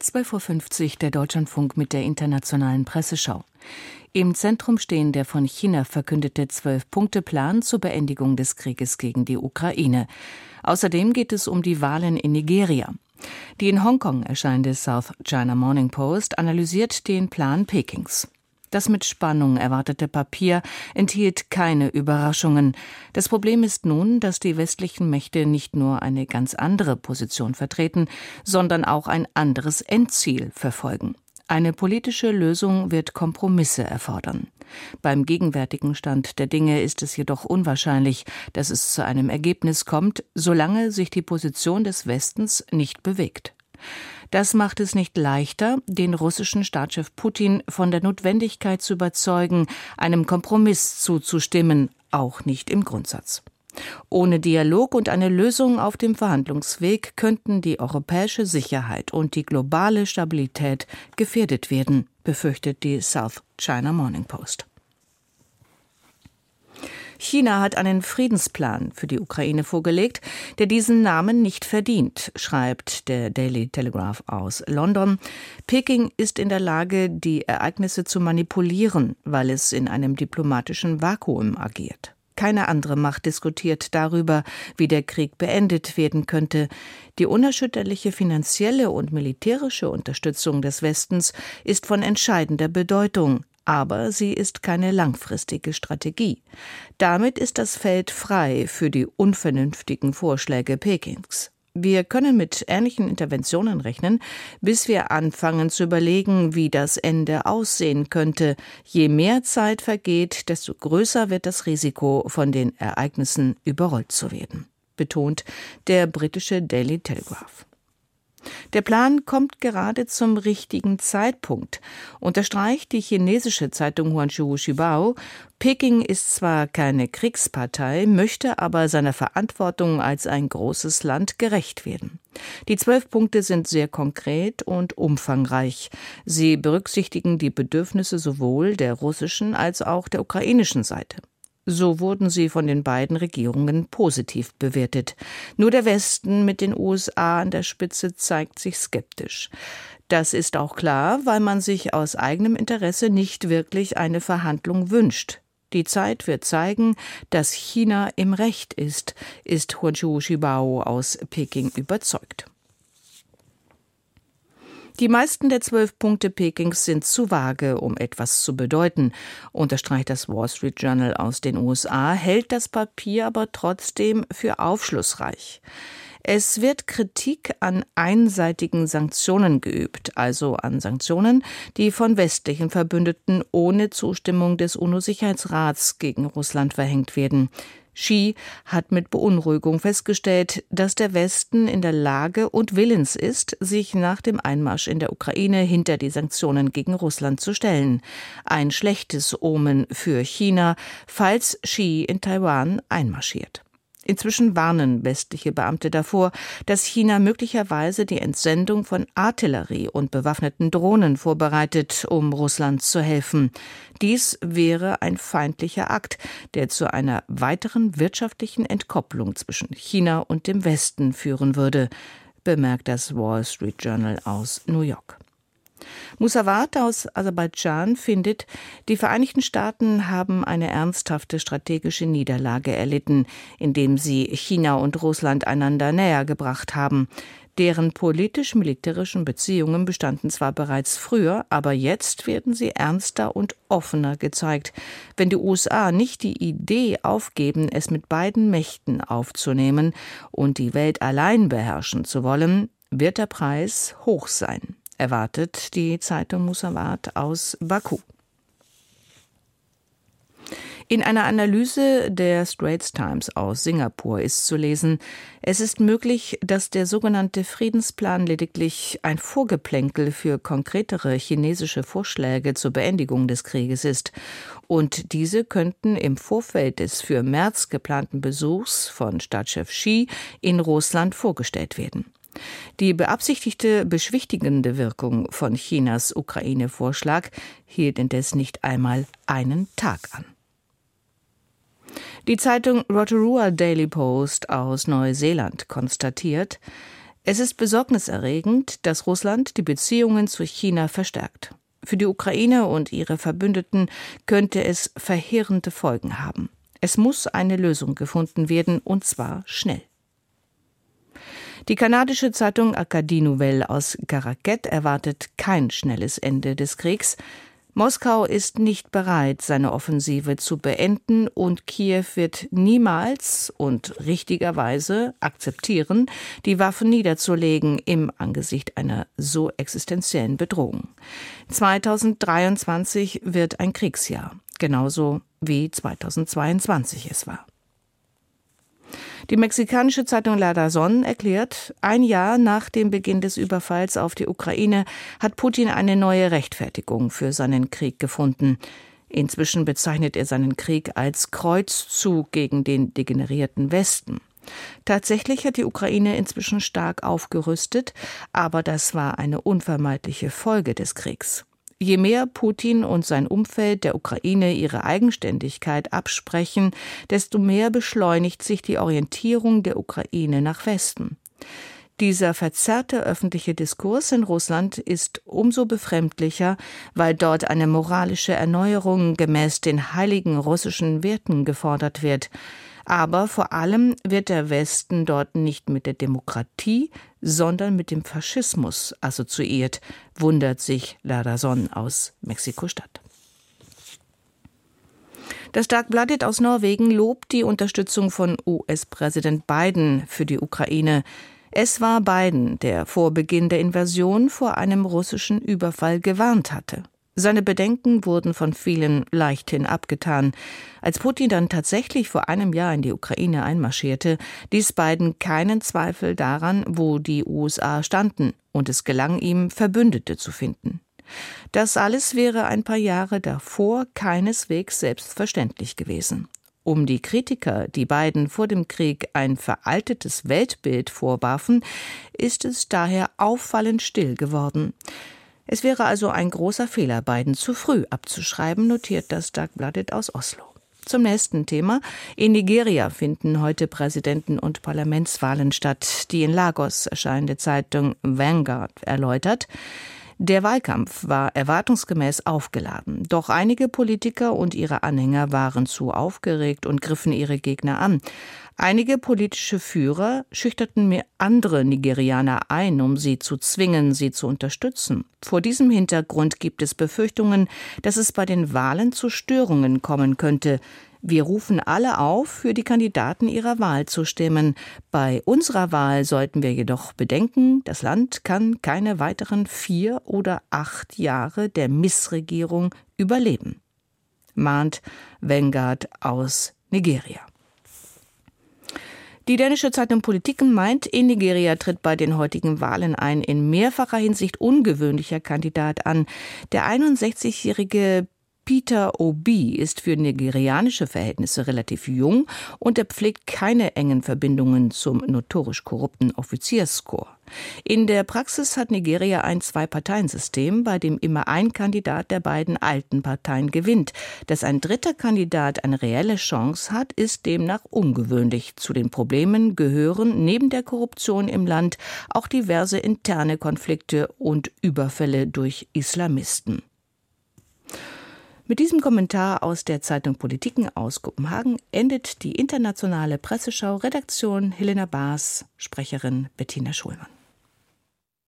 12.50 Uhr der Deutschlandfunk mit der internationalen Presseschau. Im Zentrum stehen der von China verkündete Zwölf-Punkte-Plan zur Beendigung des Krieges gegen die Ukraine. Außerdem geht es um die Wahlen in Nigeria. Die in Hongkong erscheinende South China Morning Post analysiert den Plan Pekings. Das mit Spannung erwartete Papier enthielt keine Überraschungen. Das Problem ist nun, dass die westlichen Mächte nicht nur eine ganz andere Position vertreten, sondern auch ein anderes Endziel verfolgen. Eine politische Lösung wird Kompromisse erfordern. Beim gegenwärtigen Stand der Dinge ist es jedoch unwahrscheinlich, dass es zu einem Ergebnis kommt, solange sich die Position des Westens nicht bewegt. Das macht es nicht leichter, den russischen Staatschef Putin von der Notwendigkeit zu überzeugen, einem Kompromiss zuzustimmen, auch nicht im Grundsatz. Ohne Dialog und eine Lösung auf dem Verhandlungsweg könnten die europäische Sicherheit und die globale Stabilität gefährdet werden, befürchtet die South China Morning Post. China hat einen Friedensplan für die Ukraine vorgelegt, der diesen Namen nicht verdient, schreibt der Daily Telegraph aus London. Peking ist in der Lage, die Ereignisse zu manipulieren, weil es in einem diplomatischen Vakuum agiert. Keine andere Macht diskutiert darüber, wie der Krieg beendet werden könnte. Die unerschütterliche finanzielle und militärische Unterstützung des Westens ist von entscheidender Bedeutung aber sie ist keine langfristige Strategie. Damit ist das Feld frei für die unvernünftigen Vorschläge Pekings. Wir können mit ähnlichen Interventionen rechnen, bis wir anfangen zu überlegen, wie das Ende aussehen könnte. Je mehr Zeit vergeht, desto größer wird das Risiko, von den Ereignissen überrollt zu werden, betont der britische Daily Telegraph. Der Plan kommt gerade zum richtigen Zeitpunkt, unterstreicht die chinesische Zeitung Huanzhou Shibao. Peking ist zwar keine Kriegspartei, möchte aber seiner Verantwortung als ein großes Land gerecht werden. Die zwölf Punkte sind sehr konkret und umfangreich. Sie berücksichtigen die Bedürfnisse sowohl der russischen als auch der ukrainischen Seite. So wurden sie von den beiden Regierungen positiv bewertet. Nur der Westen mit den USA an der Spitze zeigt sich skeptisch. Das ist auch klar, weil man sich aus eigenem Interesse nicht wirklich eine Verhandlung wünscht. Die Zeit wird zeigen, dass China im Recht ist, ist Huanchu Shibao aus Peking überzeugt. Die meisten der zwölf Punkte Pekings sind zu vage, um etwas zu bedeuten, unterstreicht das Wall Street Journal aus den USA, hält das Papier aber trotzdem für aufschlussreich. Es wird Kritik an einseitigen Sanktionen geübt, also an Sanktionen, die von westlichen Verbündeten ohne Zustimmung des UNO-Sicherheitsrats gegen Russland verhängt werden. Xi hat mit Beunruhigung festgestellt, dass der Westen in der Lage und willens ist, sich nach dem Einmarsch in der Ukraine hinter die Sanktionen gegen Russland zu stellen. Ein schlechtes Omen für China, falls Xi in Taiwan einmarschiert. Inzwischen warnen westliche Beamte davor, dass China möglicherweise die Entsendung von Artillerie und bewaffneten Drohnen vorbereitet, um Russland zu helfen. Dies wäre ein feindlicher Akt, der zu einer weiteren wirtschaftlichen Entkopplung zwischen China und dem Westen führen würde, bemerkt das Wall Street Journal aus New York. Musawat aus Aserbaidschan findet, die Vereinigten Staaten haben eine ernsthafte strategische Niederlage erlitten, indem sie China und Russland einander näher gebracht haben. Deren politisch-militärischen Beziehungen bestanden zwar bereits früher, aber jetzt werden sie ernster und offener gezeigt. Wenn die USA nicht die Idee aufgeben, es mit beiden Mächten aufzunehmen und die Welt allein beherrschen zu wollen, wird der Preis hoch sein erwartet die Zeitung Musawat aus Baku. In einer Analyse der Straits Times aus Singapur ist zu lesen, es ist möglich, dass der sogenannte Friedensplan lediglich ein Vorgeplänkel für konkretere chinesische Vorschläge zur Beendigung des Krieges ist, und diese könnten im Vorfeld des für März geplanten Besuchs von Staatschef Xi in Russland vorgestellt werden. Die beabsichtigte beschwichtigende Wirkung von Chinas Ukraine-Vorschlag hielt indes nicht einmal einen Tag an. Die Zeitung Rotorua Daily Post aus Neuseeland konstatiert, Es ist besorgniserregend, dass Russland die Beziehungen zu China verstärkt. Für die Ukraine und ihre Verbündeten könnte es verheerende Folgen haben. Es muss eine Lösung gefunden werden, und zwar schnell. Die kanadische Zeitung Acadie Nouvelle aus Caraquet erwartet kein schnelles Ende des Kriegs. Moskau ist nicht bereit, seine Offensive zu beenden und Kiew wird niemals und richtigerweise akzeptieren, die Waffen niederzulegen im Angesicht einer so existenziellen Bedrohung. 2023 wird ein Kriegsjahr, genauso wie 2022 es war. Die mexikanische Zeitung La Razón erklärt, ein Jahr nach dem Beginn des Überfalls auf die Ukraine hat Putin eine neue Rechtfertigung für seinen Krieg gefunden. Inzwischen bezeichnet er seinen Krieg als Kreuzzug gegen den degenerierten Westen. Tatsächlich hat die Ukraine inzwischen stark aufgerüstet, aber das war eine unvermeidliche Folge des Kriegs. Je mehr Putin und sein Umfeld der Ukraine ihre Eigenständigkeit absprechen, desto mehr beschleunigt sich die Orientierung der Ukraine nach Westen. Dieser verzerrte öffentliche Diskurs in Russland ist umso befremdlicher, weil dort eine moralische Erneuerung gemäß den heiligen russischen Werten gefordert wird. Aber vor allem wird der Westen dort nicht mit der Demokratie, sondern mit dem Faschismus assoziiert, wundert sich Larazon aus Mexiko-Stadt. Das Dark-Blooded aus Norwegen lobt die Unterstützung von US-Präsident Biden für die Ukraine. Es war Biden, der vor Beginn der Invasion vor einem russischen Überfall gewarnt hatte. Seine Bedenken wurden von vielen leichthin abgetan. Als Putin dann tatsächlich vor einem Jahr in die Ukraine einmarschierte, ließ Biden keinen Zweifel daran, wo die USA standen, und es gelang ihm, Verbündete zu finden. Das alles wäre ein paar Jahre davor keineswegs selbstverständlich gewesen. Um die Kritiker, die Biden vor dem Krieg ein veraltetes Weltbild vorwarfen, ist es daher auffallend still geworden. Es wäre also ein großer Fehler, Biden zu früh abzuschreiben, notiert das Dagbladet aus Oslo. Zum nächsten Thema. In Nigeria finden heute Präsidenten- und Parlamentswahlen statt. Die in Lagos erscheinende Zeitung Vanguard erläutert, der Wahlkampf war erwartungsgemäß aufgeladen, doch einige Politiker und ihre Anhänger waren zu aufgeregt und griffen ihre Gegner an. Einige politische Führer schüchterten mir andere Nigerianer ein, um sie zu zwingen, sie zu unterstützen. Vor diesem Hintergrund gibt es Befürchtungen, dass es bei den Wahlen zu Störungen kommen könnte. Wir rufen alle auf, für die Kandidaten ihrer Wahl zu stimmen. Bei unserer Wahl sollten wir jedoch bedenken, das Land kann keine weiteren vier oder acht Jahre der Missregierung überleben. Mahnt Vanguard aus Nigeria. Die dänische Zeitung Politiken meint, in Nigeria tritt bei den heutigen Wahlen ein in mehrfacher Hinsicht ungewöhnlicher Kandidat an. Der 61-jährige Peter Obi ist für nigerianische Verhältnisse relativ jung und er pflegt keine engen Verbindungen zum notorisch korrupten Offizierskorps. In der Praxis hat Nigeria ein Zwei-Parteien-System, bei dem immer ein Kandidat der beiden alten Parteien gewinnt. Dass ein dritter Kandidat eine reelle Chance hat, ist demnach ungewöhnlich. Zu den Problemen gehören neben der Korruption im Land auch diverse interne Konflikte und Überfälle durch Islamisten. Mit diesem Kommentar aus der Zeitung Politiken aus Kopenhagen endet die internationale Presseschau Redaktion Helena Baas, Sprecherin Bettina Schulmann.